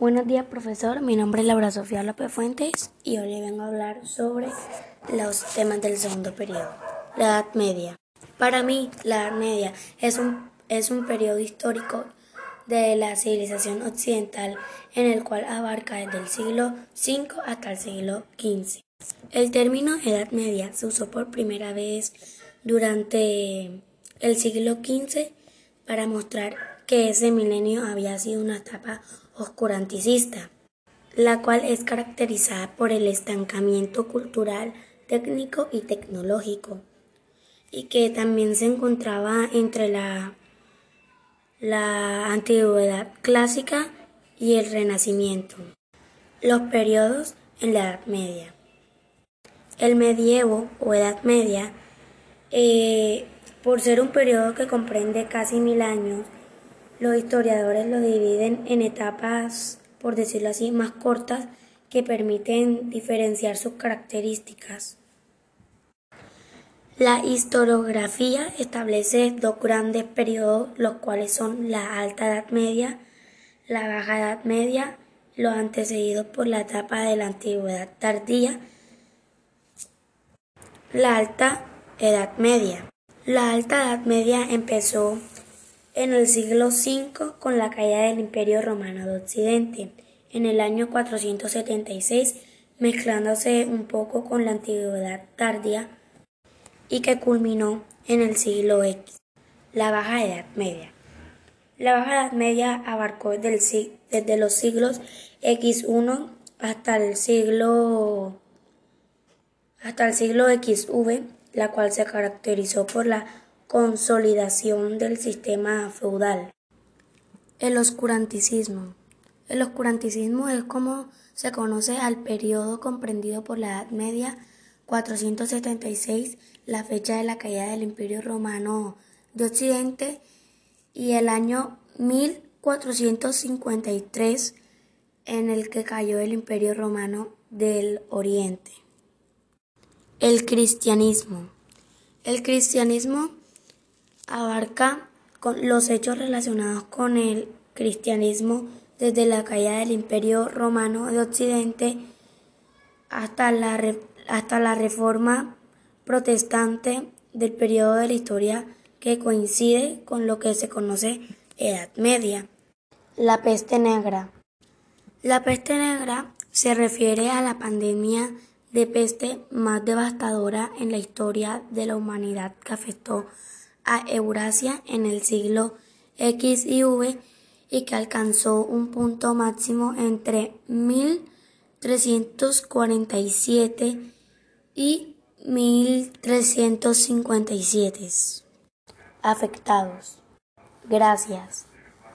Buenos días, profesor. Mi nombre es Laura Sofía López Fuentes y hoy le vengo a hablar sobre los temas del segundo periodo. La Edad Media. Para mí, la Edad Media es un, es un periodo histórico de la civilización occidental en el cual abarca desde el siglo V hasta el siglo XV. El término Edad Media se usó por primera vez durante el siglo XV para mostrar que ese milenio había sido una etapa oscuranticista, la cual es caracterizada por el estancamiento cultural, técnico y tecnológico, y que también se encontraba entre la, la antigüedad clásica y el renacimiento. Los periodos en la Edad Media. El medievo o Edad Media, eh, por ser un periodo que comprende casi mil años, los historiadores lo dividen en etapas, por decirlo así, más cortas que permiten diferenciar sus características. La historiografía establece dos grandes periodos, los cuales son la Alta Edad Media, la Baja Edad Media, los antecedidos por la etapa de la Antigüedad Tardía, la Alta Edad Media. La Alta Edad Media empezó en el siglo V con la caída del Imperio Romano de Occidente, en el año 476, mezclándose un poco con la antigüedad tardía y que culminó en el siglo X, la Baja Edad Media. La Baja Edad Media abarcó desde, desde los siglos X1 hasta el siglo hasta el siglo XV, la cual se caracterizó por la consolidación del sistema feudal. El oscuranticismo. El oscuranticismo es como se conoce al periodo comprendido por la Edad Media 476, la fecha de la caída del Imperio Romano de Occidente, y el año 1453 en el que cayó el Imperio Romano del Oriente. El cristianismo. El cristianismo abarca los hechos relacionados con el cristianismo desde la caída del Imperio Romano de Occidente hasta la, hasta la reforma protestante del periodo de la historia que coincide con lo que se conoce Edad Media. La peste negra. La peste negra se refiere a la pandemia de peste más devastadora en la historia de la humanidad que afectó a Eurasia en el siglo X y V y que alcanzó un punto máximo entre 1347 y 1357 afectados. Gracias.